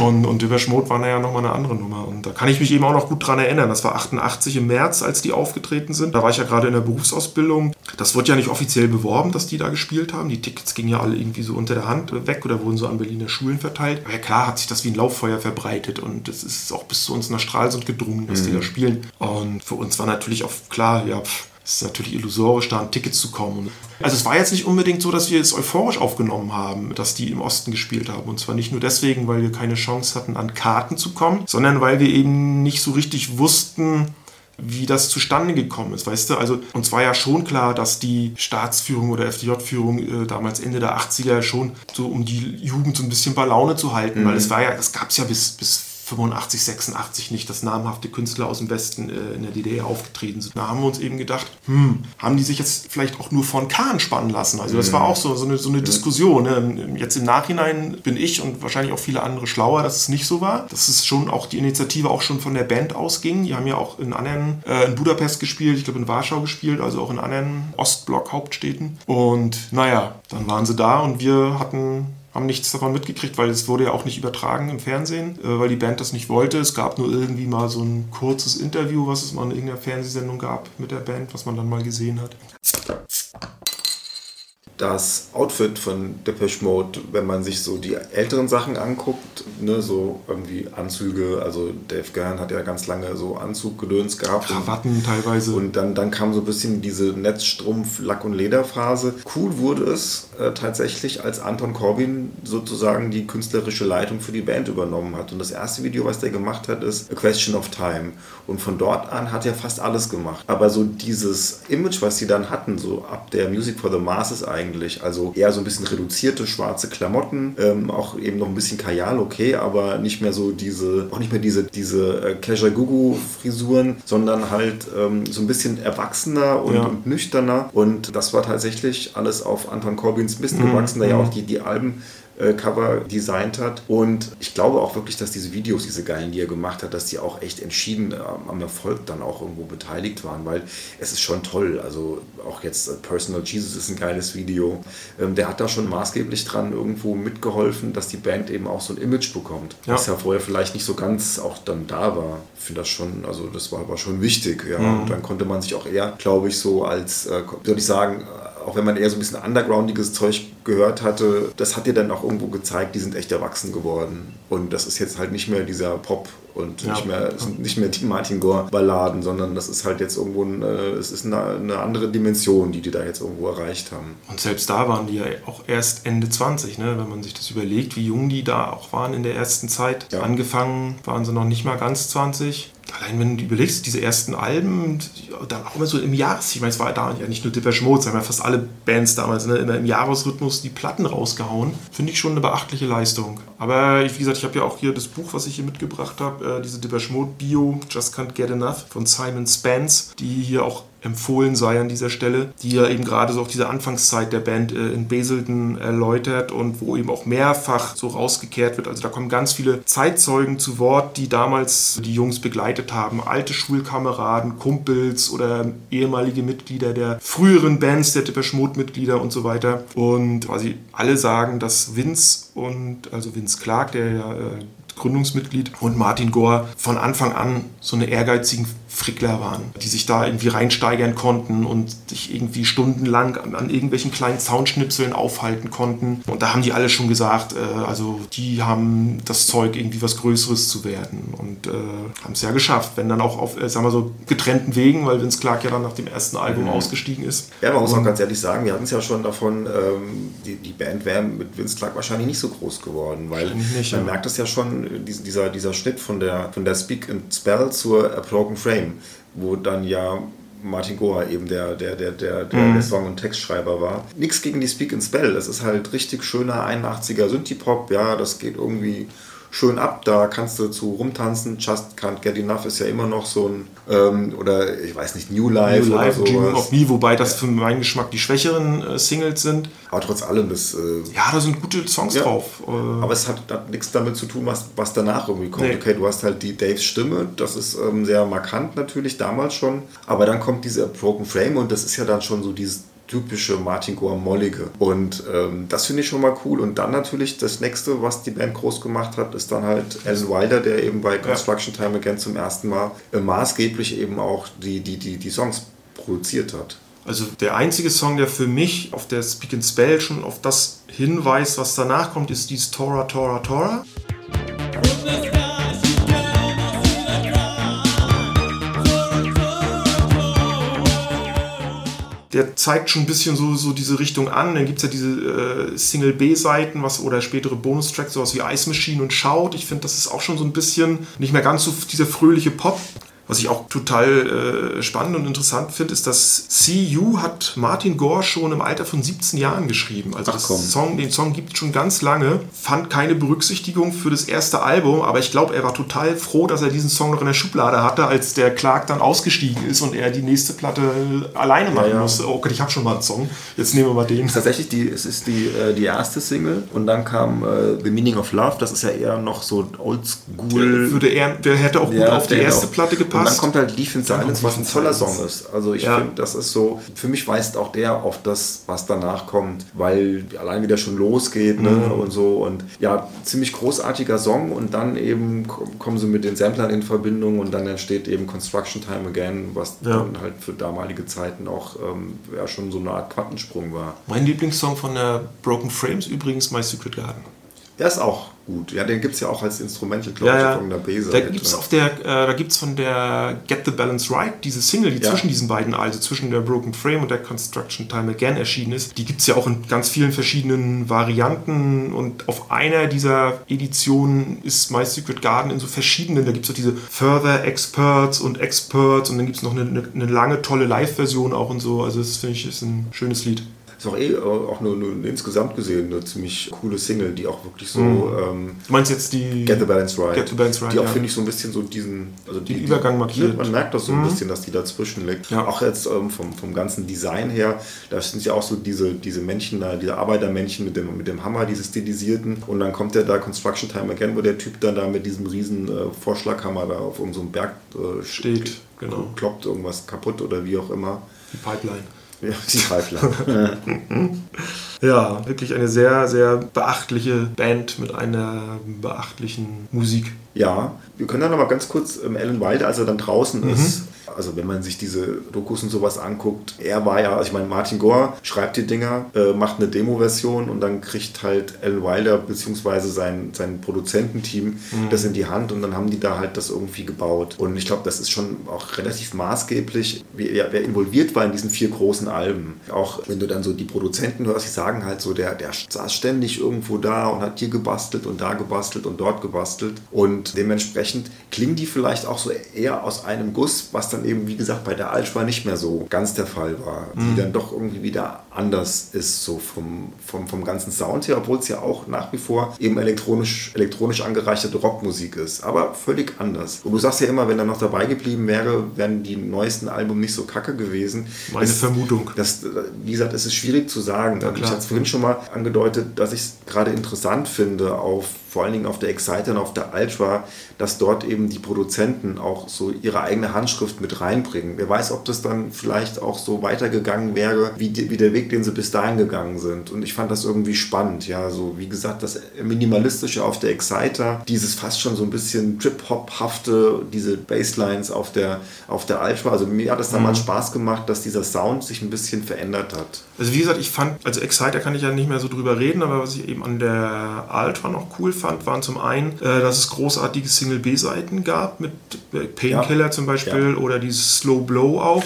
Und, und Depeche Mode war ja nochmal eine andere Nummer. Und da kann ich mich eben auch noch gut dran erinnern. Das war 88 im März, als die aufgetreten sind. Da war ich ja gerade in der Berufsausbildung. Das wurde ja nicht offiziell beworben, dass die da gespielt haben. Die Tickets gingen ja alle irgendwie so unter der Hand weg oder wurden so an Berliner Schulen verteilt. Aber ja klar hat sich das wie ein Lauffeuer verbreitet. Und es ist auch bis zu uns nach Stralsund gedrungen, dass die da spielen. Und für uns war natürlich auch klar, ja, pff, es ist natürlich illusorisch, da an Tickets zu kommen. Also es war jetzt nicht unbedingt so, dass wir es euphorisch aufgenommen haben, dass die im Osten gespielt haben. Und zwar nicht nur deswegen, weil wir keine Chance hatten, an Karten zu kommen, sondern weil wir eben nicht so richtig wussten, wie das zustande gekommen ist, weißt du? Also uns war ja schon klar, dass die Staatsführung oder FDJ-Führung äh, damals Ende der 80er schon so um die Jugend so ein bisschen bei Laune zu halten, weil es war ja, das gab es ja bis, bis 85, 86 nicht, dass namhafte Künstler aus dem Westen äh, in der DDR aufgetreten sind. Da haben wir uns eben gedacht, hm, haben die sich jetzt vielleicht auch nur von Kahn spannen lassen? Also das war auch so, so eine, so eine Diskussion. Ne? Jetzt im Nachhinein bin ich und wahrscheinlich auch viele andere schlauer, dass es nicht so war. Dass es schon auch die Initiative auch schon von der Band ausging. Die haben ja auch in anderen, äh, in Budapest gespielt, ich glaube in Warschau gespielt, also auch in anderen Ostblock-Hauptstädten. Und naja, dann waren sie da und wir hatten haben nichts davon mitgekriegt, weil es wurde ja auch nicht übertragen im Fernsehen, äh, weil die Band das nicht wollte. Es gab nur irgendwie mal so ein kurzes Interview, was es mal in irgendeiner Fernsehsendung gab mit der Band, was man dann mal gesehen hat. Das Outfit von Depeche Mode, wenn man sich so die älteren Sachen anguckt, ne, so irgendwie Anzüge, also Dave Gern hat ja ganz lange so Anzuggedöns gehabt. Krawatten teilweise. Und dann, dann kam so ein bisschen diese Netzstrumpf, Lack- und Lederphase. Cool wurde es äh, tatsächlich, als Anton Corbin sozusagen die künstlerische Leitung für die Band übernommen hat. Und das erste Video, was der gemacht hat, ist A Question of Time. Und von dort an hat er fast alles gemacht. Aber so dieses Image, was sie dann hatten, so ab der Music for the Masses eigentlich, also eher so ein bisschen reduzierte schwarze Klamotten, ähm, auch eben noch ein bisschen Kajal, okay, aber nicht mehr so diese, auch nicht mehr diese, diese äh, Kajagugu-Frisuren, sondern halt ähm, so ein bisschen erwachsener und, Ja. und nüchterner. Und das war tatsächlich alles auf Anton Corbins Mist gewachsen, der ja auch die, die Alben Cover designt hat. Und ich glaube auch wirklich, dass diese Videos, diese geilen, die er gemacht hat, dass die auch echt entschieden ähm, am Erfolg dann auch irgendwo beteiligt waren, weil es ist schon toll. Also auch jetzt äh, Personal Jesus ist ein geiles Video. Ähm, der hat da schon maßgeblich dran irgendwo mitgeholfen, dass die Band eben auch so ein Image bekommt, Ja. was ja vorher vielleicht nicht so ganz auch dann da war. Ich finde das schon, also das war, war schon wichtig. Ja. Und dann konnte man sich auch eher, glaube ich, so als, äh, würde ich sagen, auch wenn man eher so ein bisschen undergroundiges Zeug gehört hatte, das hat dir dann auch irgendwo gezeigt, die sind echt erwachsen geworden. Und das ist jetzt halt nicht mehr dieser Pop und Ja. nicht, mehr, nicht mehr die Martin Gore-Balladen, sondern das ist halt jetzt irgendwo ein, es ist eine, eine andere Dimension, die die da jetzt irgendwo erreicht haben. Und selbst da waren die ja auch erst Ende 20, ne? wenn man sich das überlegt, wie jung die da auch waren in der ersten Zeit. Ja. Angefangen waren sie noch nicht mal ganz 20. Allein wenn du überlegst, diese ersten Alben, dann auch immer so im Jahres, ich meine, es war da ja nicht nur Depeche Mode, es haben ja fast alle Bands damals ne, immer im Jahresrhythmus die Platten rausgehauen. Finde ich schon eine beachtliche Leistung. Aber wie gesagt, ich habe ja auch hier das Buch, was ich hier mitgebracht habe, äh, diese Depeche Mode Bio, Just Can't Get Enough von Simon Spence, die hier auch empfohlen sei an dieser Stelle, die ja eben gerade so auch diese Anfangszeit der Band äh, in Basildon erläutert und wo eben auch mehrfach so rausgekehrt wird. Also da kommen ganz viele Zeitzeugen zu Wort, die damals die Jungs begleitet haben. Alte Schulkameraden, Kumpels oder ehemalige Mitglieder der früheren Bands, der Depeche Mode Mitglieder und so weiter. Und quasi alle sagen, dass Vince und, also Vince Clark, der ja äh, Gründungsmitglied und Martin Gore von Anfang an so eine ehrgeizigen Frickler waren, die sich da irgendwie reinsteigern konnten und sich irgendwie stundenlang an, an irgendwelchen kleinen Soundschnipseln aufhalten konnten. Und da haben die alle schon gesagt, äh, also die haben das Zeug, irgendwie was Größeres zu werden und äh, haben es ja geschafft, wenn dann auch auf, äh, sagen wir so, getrennten Wegen, weil Vince Clark ja dann nach dem ersten Album ausgestiegen ist. Ja, man muss auch ganz ehrlich sagen, wir hatten es ja schon davon, ähm, die, die Band wäre mit Vince Clark wahrscheinlich nicht so groß geworden, weil nicht, man ja. merkt es ja schon, äh, dies- dieser, dieser Schnitt von der, von der Speak and Spell zur A Broken Frame, wo dann ja Martin Goa eben der, der, der, der, der, Mhm. der Song- und Textschreiber war. Nichts gegen die Speak and Spell, das ist halt richtig schöner 81er Synthie-Pop, ja, das geht irgendwie schön ab, da kannst du zu rumtanzen. Just Can't Get Enough ist ja immer noch so ein, ähm, oder ich weiß nicht, New Life, New Life, oder sowas. of Me, wobei das für meinen Geschmack die schwächeren äh, Singles sind. Aber trotz allem, das, äh, Ja, da sind gute Songs Ja. drauf. Äh, aber es hat, hat nichts damit zu tun, was, was danach irgendwie kommt. Nee. Okay, du hast halt die Daves Stimme, das ist ähm, sehr markant natürlich damals schon. Aber dann kommt diese Broken Frame und das ist ja dann schon so dieses typische Martin Gore Mollige. Und ähm, das finde ich schon mal cool. Und dann natürlich das nächste, was die Band groß gemacht hat, ist dann halt Alan Wilder, der eben bei Construction Time Again zum ersten Mal äh, maßgeblich eben auch die, die, die, die Songs produziert hat. Also der einzige Song, der für mich auf der Speak and Spell schon auf das hinweist, was danach kommt, ist dieses Tora, Tora, Tora. Der zeigt schon ein bisschen so, so diese Richtung an. Dann gibt es ja diese äh, Single-B-Seiten was, oder spätere Bonustracks, sowas wie Ice Machine und Shout. Ich finde, das ist auch schon so ein bisschen nicht mehr ganz so dieser fröhliche Pop. Was ich auch total äh, spannend und interessant finde, ist, dass CU hat Martin Gore schon im Alter von 17 Jahren geschrieben. Also. Song, den Song gibt es schon ganz lange, fand keine Berücksichtigung für das erste Album, aber ich glaube, er war total froh, dass er diesen Song noch in der Schublade hatte, als der Clark dann ausgestiegen ist und er die nächste Platte alleine machen ja. musste. Oh Gott, ich habe schon mal einen Song. Jetzt nehmen wir mal den. Tatsächlich, die, es ist die, äh, die erste Single und dann kam äh, The Meaning of Love, das ist ja eher noch so oldschool. Würde er, der hätte auch gut Ja, auf die der erste. Platte Und dann kommt halt Leaf in Silence, was ein toller. Song ist. Also ich Ja. finde, das ist so, für mich weist auch der auf das, was danach kommt, weil allein wieder schon losgeht ne? Mhm. und so. Und ja, ziemlich großartiger Song und dann eben kom- kommen sie mit den Samplern in Verbindung und dann entsteht eben Construction Time Again, was Ja. dann halt für damalige Zeiten auch ähm, ja, schon so eine Art Quantensprung war. Mein Lieblingssong von der Broken Frames übrigens My Secret Garden. Der ist auch gut. Ja, den gibt es ja auch als Instrumental, glaube Ja, ich, ja. auf irgendeiner B-Seite. Da gibt es auf der, äh, da gibt's von der Get the Balance Right, diese Single, die Ja. zwischen diesen beiden, also zwischen der Broken Frame und der Construction Time Again erschienen ist. Die gibt es ja auch in ganz vielen verschiedenen Varianten und auf einer dieser Editionen ist My Secret Garden in so verschiedenen, da gibt es auch diese Further Experts und Experts und dann gibt es noch eine, eine, eine lange, tolle Live-Version auch und so. Also das finde ich ist ein schönes Lied. Ist auch eh äh, auch nur, nur insgesamt gesehen eine ziemlich coole Single, die auch wirklich so Mhm. ähm, Du meinst jetzt die Get the Balance Right. Get the Balance Right, Die auch, ja. finde ich, so ein bisschen so diesen, also die, Den Übergang markiert. Die, man merkt das so ein Mhm. bisschen, dass die dazwischen liegt. Ja. Auch jetzt ähm, vom, vom ganzen Design her, da sind ja auch so diese, diese Männchen da, diese Arbeitermännchen mit dem, mit dem Hammer, diese stilisierten. Und dann kommt ja da Construction Time Again, wo der Typ dann da mit diesem riesen äh, Vorschlaghammer da auf irgendeinem so einem Berg äh, Steht, genau. kloppt irgendwas kaputt oder wie auch immer. die Pipeline. Ja, Pipeline. Ja, wirklich eine sehr, sehr beachtliche Band mit einer beachtlichen Musik. Ja, wir können dann noch mal ganz kurz ähm, Alan Wilder, als er dann draußen Mhm. ist, also wenn man sich diese Dokus und sowas anguckt, er war ja, also ich meine, Martin Gore schreibt die Dinger, äh, macht eine Demo-Version und dann kriegt halt Alan Wilder beziehungsweise sein, sein Produzententeam Mhm. das in die Hand und dann haben die da halt das irgendwie gebaut. Und ich glaube, das ist schon auch relativ maßgeblich, wie, ja, wer involviert war in diesen vier großen Alben. Auch wenn du dann so die Produzenten hörst, die sagen halt so, der, der saß ständig irgendwo da und hat hier gebastelt und da gebastelt und dort gebastelt. Und dementsprechend klingen die vielleicht auch so eher aus einem Guss, was dann eben, wie gesagt, bei der Altschwar nicht mehr so ganz der Fall war. Die dann doch irgendwie wieder anders ist, so vom, vom, vom ganzen Sound her, obwohl es ja auch nach wie vor eben elektronisch, elektronisch angereicherte Rockmusik ist. Aber völlig anders. Und du sagst ja immer, wenn er noch dabei geblieben wäre, wären die neuesten Alben nicht so kacke gewesen. Meine Das- Vermutung. das, wie gesagt, es ist schwierig zu sagen. Und ich hatte es vorhin schon mal angedeutet, dass ich es gerade interessant finde, auf, vor allen Dingen auf der Exciter und auf der Ultra, dass dort eben die Produzenten auch so ihre eigene Handschrift mit reinbringen. Wer weiß, ob das dann vielleicht auch so weitergegangen wäre, wie, die, wie der Weg, den sie bis dahin gegangen sind. Und ich fand das irgendwie spannend. Ja, so wie gesagt, das Minimalistische auf der Exciter, dieses fast schon so ein bisschen Trip-Hop-hafte, diese Basslines auf der, auf der Ultra. Also mir hat es damals Spaß gemacht, dass dieser Sound sich ein bisschen verändert hat. Also wie gesagt, ich fand, also Exciter kann ich ja nicht mehr so drüber reden, aber was ich eben an der Ultra noch cool fand, waren zum einen, äh, dass es großartige Single-B-Seiten gab, mit äh, Painkiller Ja. zum Beispiel oder dieses Slow Blow auch,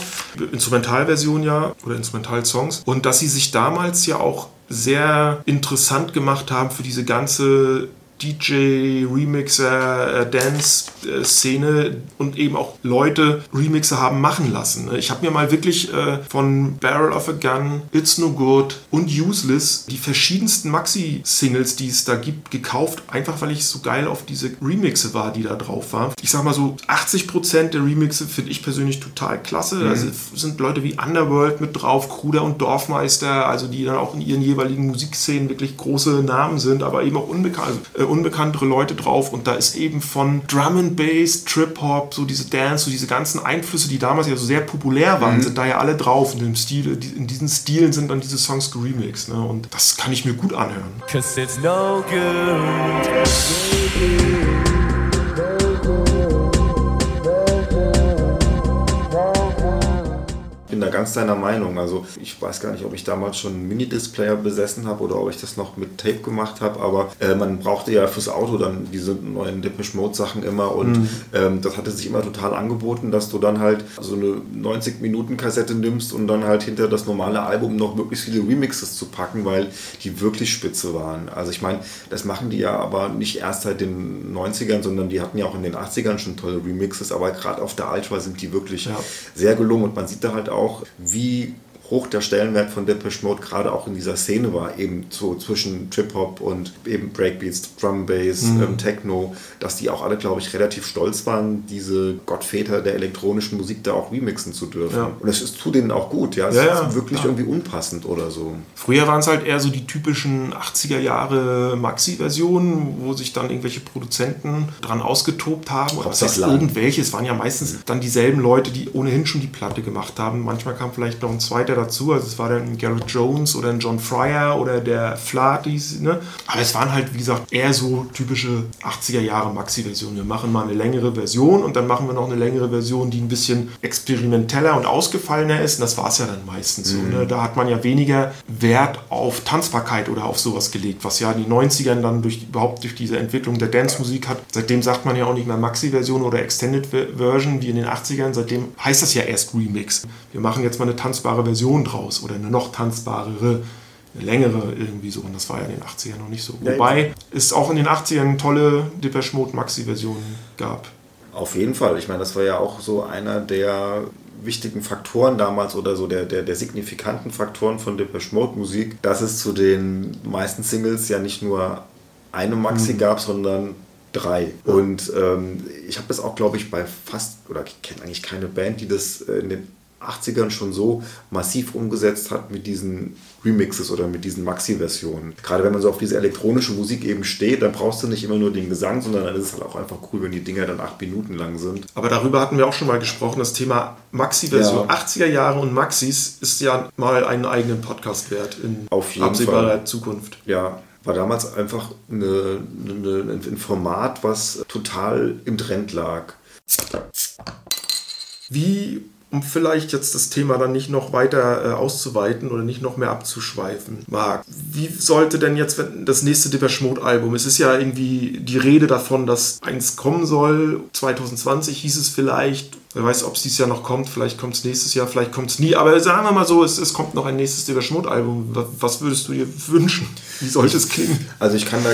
Instrumentalversion ja oder Instrumentalsongs. Und dass sie sich damals ja auch sehr interessant gemacht haben für diese ganze DJ, Remixer, äh, Dance-Szene und eben auch Leute Remixer haben machen lassen. ne? Ich habe mir mal wirklich äh, von Barrel of a Gun, It's No Good und Useless die verschiedensten Maxi-Singles, die es da gibt, gekauft, einfach weil ich so geil auf diese Remixe war, die da drauf waren. Ich sag mal so, 80% der Remixe finde ich persönlich total klasse. Also sind Leute wie Underworld mit drauf, Kruder und Dorfmeister, also die dann auch in ihren jeweiligen Musikszenen wirklich große Namen sind, aber eben auch unbekannt, äh, unbekanntere Leute drauf. Und da ist eben von Drum and Bass, Trip Hop, so diese Dance, so diese ganzen Einflüsse, die damals ja so sehr populär waren, sind da ja alle drauf. Und im Stil, in diesen Stilen sind dann diese Songs geremixed. Ne? Und das kann ich mir gut anhören. Cause it's no good. Bin da ganz deiner Meinung. Also ich weiß gar nicht, ob ich damals schon einen Mini-Displayer besessen habe oder ob ich das noch mit Tape gemacht habe, aber äh, man brauchte ja fürs Auto dann diese neuen Depeche Mode Sachen immer und ähm, das hatte sich immer total angeboten, dass du dann halt so eine 90 Minuten Kassette nimmst und dann halt hinter das normale Album noch möglichst viele Remixes zu packen, weil die wirklich spitze waren. Also ich meine, das machen die ja aber nicht erst seit den 90ern, sondern die hatten ja auch in den 80ern schon tolle Remixes, aber gerade auf der Ultra sind die wirklich Ja. sehr gelungen und man sieht da halt auch, wie hoch der Stellenwert von Depeche Mode gerade auch in dieser Szene war, eben so zwischen Trip-Hop und eben Breakbeats, Drum Bass, Mhm. ähm, Techno, dass die auch alle, glaube ich, relativ stolz waren, diese Gottväter der elektronischen Musik da auch remixen zu dürfen. Ja. Und es ist tut denen auch gut, ja. Es Ja, ja, ist wirklich klar. irgendwie unpassend oder so. Früher waren es halt eher so die typischen 80er Jahre Maxi-Versionen, wo sich dann irgendwelche Produzenten dran ausgetobt haben. Oder was heißt irgendwelche? Es waren ja meistens dann dieselben Leute, die ohnehin schon die Platte gemacht haben. Manchmal kam vielleicht noch ein zweiter dazu. Also es war dann ein Garrett Jones oder ein John Fryer oder der Flaties. Ne? Aber es waren halt, wie gesagt, eher so typische 80er Jahre Maxi-Versionen. Wir machen mal eine längere Version und dann machen wir noch eine längere Version, die ein bisschen experimenteller und ausgefallener ist. Und das war es ja dann meistens so. Ne? Da hat man ja weniger Wert auf Tanzbarkeit oder auf sowas gelegt, was ja in den 90ern dann durch, überhaupt durch diese Entwicklung der Dance-Musik hat. Seitdem sagt man ja auch nicht mehr Maxi-Version oder Extended Ver- Version wie in den 80ern. Seitdem heißt das ja erst Remix. Wir machen jetzt mal eine tanzbare Version draus oder eine noch tanzbarere. Eine längere irgendwie so. Und das war ja in den 80ern noch nicht so. Wobei es auch in den 80ern tolle Depeche Mode Maxi-Versionen gab. Auf jeden Fall. Ich meine, das war ja auch so einer der wichtigen Faktoren damals oder so der, der, der signifikanten Faktoren von Depeche Mode Musik, dass es zu den meisten Singles ja nicht nur eine Maxi gab, sondern drei. Und ähm, ich habe das auch, glaube ich, bei fast, oder ich kenne eigentlich keine Band, die das äh, in den 80ern schon so massiv umgesetzt hat mit diesen Remixes oder mit diesen Maxi-Versionen. Gerade wenn man so auf diese elektronische Musik eben steht, dann brauchst du nicht immer nur den Gesang, sondern dann ist es halt auch einfach cool, wenn die Dinger dann acht Minuten lang sind. Aber darüber hatten wir auch schon mal gesprochen. Das Thema Maxi-Version Ja. 80er Jahre und Maxis ist ja mal einen eigenen Podcast wert in Auf jeden absehbarer Fall. Zukunft. Ja, war damals einfach eine, eine, ein Format, was total im Trend lag. Wie, um vielleicht jetzt das Thema dann nicht noch weiter äh, auszuweiten oder nicht noch mehr abzuschweifen, Marc, wie sollte denn jetzt das nächste Depeche Mode Album, es ist ja irgendwie die Rede davon, dass eins kommen soll, 2020 hieß es vielleicht, wer weiß, ob es dieses Jahr noch kommt, vielleicht kommt es nächstes Jahr, vielleicht kommt es nie, aber sagen wir mal so, es, es kommt noch ein nächstes Depeche Mode Album. Wa- Was würdest du dir wünschen? Wie sollte es klingen? Also ich kann da,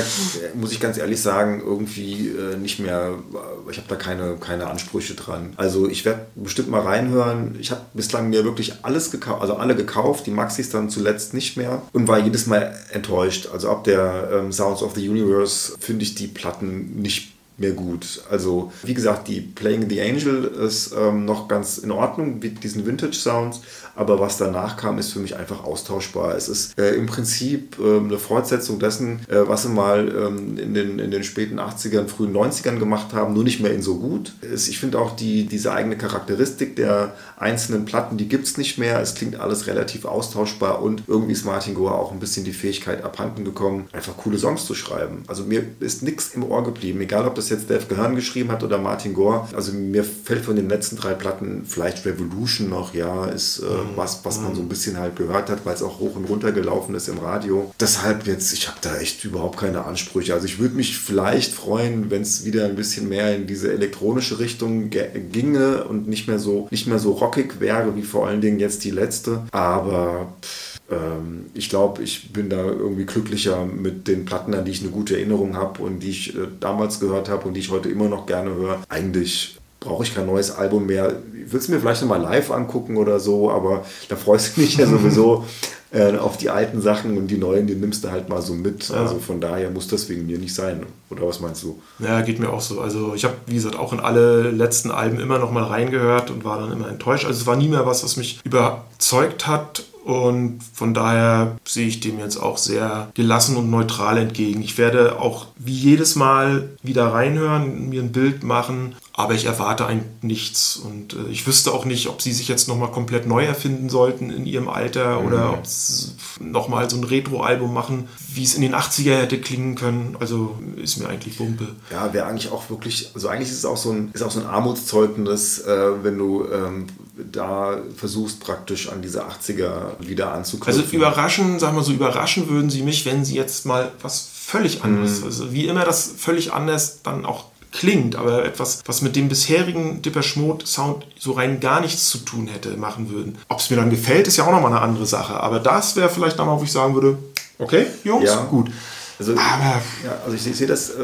muss ich ganz ehrlich sagen, irgendwie äh, nicht mehr, äh, ich habe da keine, keine Ansprüche dran. Also ich werde bestimmt mal reinhören. Ich habe bislang mir wirklich alles gekauft, also alle gekauft, die Maxis dann zuletzt nicht mehr und war jedes Mal enttäuscht. Also ab der ähm, Sounds of the Universe finde ich die Platten nicht mehr gut. Also wie gesagt, die Playing the Angel ist ähm, noch ganz in Ordnung mit diesen Vintage Sounds, aber was danach kam, ist für mich einfach austauschbar. Es ist äh, im Prinzip ähm, eine Fortsetzung dessen, äh, was sie mal ähm, in, den, in den späten 80ern, frühen 90ern gemacht haben, nur nicht mehr in so gut. Es, ich finde auch die, diese eigene Charakteristik der einzelnen Platten, die gibt es nicht mehr. Es klingt alles relativ austauschbar und irgendwie ist Martin Gore auch ein bisschen die Fähigkeit abhanden gekommen, einfach coole Songs zu schreiben. Also mir ist nichts im Ohr geblieben, egal ob das jetzt Dave Gehörn geschrieben hat oder Martin Gore. Also mir fällt von den letzten drei Platten vielleicht Revolution noch, ja, ist äh, was, was man so ein bisschen halt gehört hat, weil es auch hoch und runter gelaufen ist im Radio. Deshalb jetzt, ich habe da echt überhaupt keine Ansprüche. Also ich würde mich vielleicht freuen, wenn es wieder ein bisschen mehr in diese elektronische Richtung ge- ginge und nicht mehr so nicht mehr so rockig wäre wie vor allen Dingen jetzt die letzte. Aber pff, ähm, ich glaube, ich bin da irgendwie glücklicher mit den Platten, an die ich eine gute Erinnerung habe und die ich äh, damals gehört habe und die ich heute immer noch gerne höre. Eigentlich brauche ich kein neues Album mehr. Ich will es mir vielleicht nochmal live angucken oder so, aber da freust du dich ja sowieso äh, auf die alten Sachen und die neuen, die nimmst du halt mal so mit. Also von daher muss das wegen mir nicht sein. Oder was meinst du? Ja, geht mir auch so. Also ich habe, wie gesagt, auch in alle letzten Alben immer noch mal reingehört und war dann immer enttäuscht. Also es war nie mehr was, was mich überzeugt hat. Und von daher sehe ich dem jetzt auch sehr gelassen und neutral entgegen. Ich werde auch wie jedes Mal wieder reinhören, mir ein Bild machen, aber ich erwarte eigentlich nichts. Und äh, ich wüsste auch nicht, ob sie sich jetzt nochmal komplett neu erfinden sollten in ihrem Alter oder ob sie nochmal so ein Retro-Album machen, wie es in den 80er hätte klingen können. Also ist mir eigentlich Wumpe. Ja, wäre eigentlich auch wirklich, also eigentlich ist es auch so ein, ist auch so ein Armutszeugnis, äh, wenn du ähm, da versuchst praktisch an diese 80er wieder anzuknüpfen. Also überraschen, sagen wir so, überraschen würden sie mich, wenn sie jetzt mal was völlig anderes, also wie immer das völlig anders dann auch klingt, aber etwas, was mit dem bisherigen Depeche Mode Sound so rein gar nichts zu tun hätte, machen würden. Ob es mir dann gefällt, ist ja auch nochmal eine andere Sache, aber das wäre vielleicht nochmal, wo ich sagen würde, okay, Jungs, Ja. gut. Also, Aber ja, also ich, ich sehe das äh,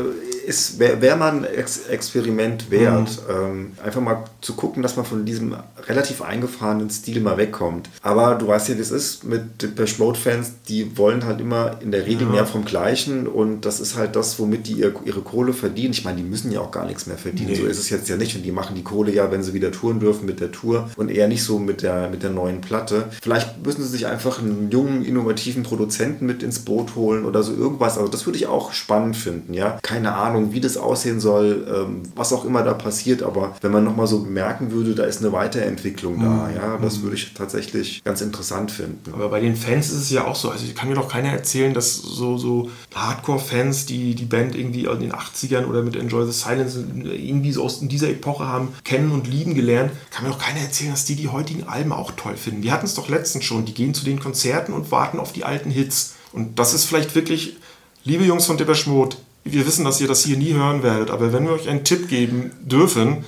ist, wäre wär mal ein Ex Experiment wert, Mhm. ähm, einfach mal zu gucken, dass man von diesem relativ eingefahrenen Stil mal wegkommt. Aber du weißt ja, wie es ist mit Depeche Mode-Fans, die wollen halt immer in der Regel Ja. mehr vom Gleichen und das ist halt das, womit die ihr, ihre Kohle verdienen. Ich meine, die müssen ja auch gar nichts mehr verdienen. Nee. So ist es jetzt ja nicht und die machen die Kohle ja, wenn sie wieder touren dürfen mit der Tour und eher nicht so mit der, mit der neuen Platte. Vielleicht müssen sie sich einfach einen jungen, innovativen Produzenten mit ins Boot holen oder so irgendwas. Also das würde ich auch spannend finden, ja. Keine Ahnung, wie das aussehen soll, ähm, was auch immer da passiert, aber wenn man nochmal so merken würde, da ist eine Weiterentwicklung da, ja, das würde ich tatsächlich ganz interessant finden. Aber bei den Fans ist es ja auch so. Also kann mir doch keiner erzählen, dass so, so Hardcore-Fans, die die Band irgendwie in den 80ern oder mit Enjoy the Silence irgendwie so aus dieser Epoche haben kennen und lieben gelernt, kann mir doch keiner erzählen, dass die die heutigen Alben auch toll finden. Wir hatten es doch letztens schon. Die gehen zu den Konzerten und warten auf die alten Hits. Und das ist vielleicht wirklich, liebe Jungs von Depeche Mode, wir wissen, dass ihr das hier nie hören werdet, aber wenn wir euch einen Tipp geben dürfen,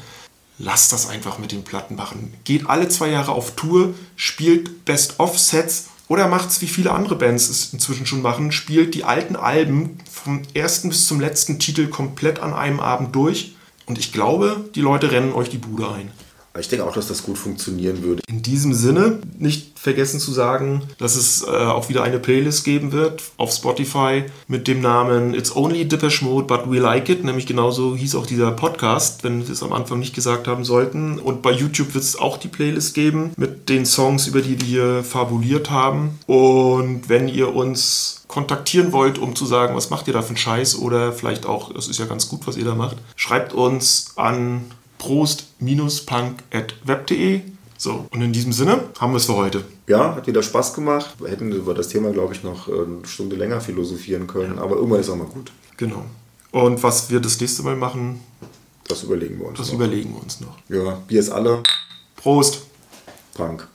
lasst das einfach mit den Platten machen. Geht alle zwei Jahre auf Tour, spielt Best-of-Sets oder macht's wie viele andere Bands es inzwischen schon machen, spielt die alten Alben vom ersten bis zum letzten Titel komplett an einem Abend durch. Und ich glaube, die Leute rennen euch die Bude ein. Ich denke auch, dass das gut funktionieren würde. In diesem Sinne, nicht vergessen zu sagen, dass es äh, auch wieder eine Playlist geben wird auf Spotify mit dem Namen It's Only Depeche Mode, but we like it. Nämlich genauso hieß auch dieser Podcast, wenn wir es am Anfang nicht gesagt haben sollten. Und bei YouTube wird es auch die Playlist geben mit den Songs, über die wir fabuliert haben. Und wenn ihr uns kontaktieren wollt, um zu sagen, was macht ihr da für einen Scheiß oder vielleicht auch, es ist ja ganz gut, was ihr da macht, schreibt uns an prost-punk.web.de. So, und in diesem Sinne haben wir es für heute. Ja, hat wieder Spaß gemacht. Wir hätten über das Thema, glaube ich, noch äh, eine Stunde länger philosophieren können, aber irgendwann ist auch mal gut. Genau. Und was wir das nächste Mal machen, Das überlegen wir uns. das noch. überlegen wir uns noch. Ja, Bier ist alle. Prost! Punk.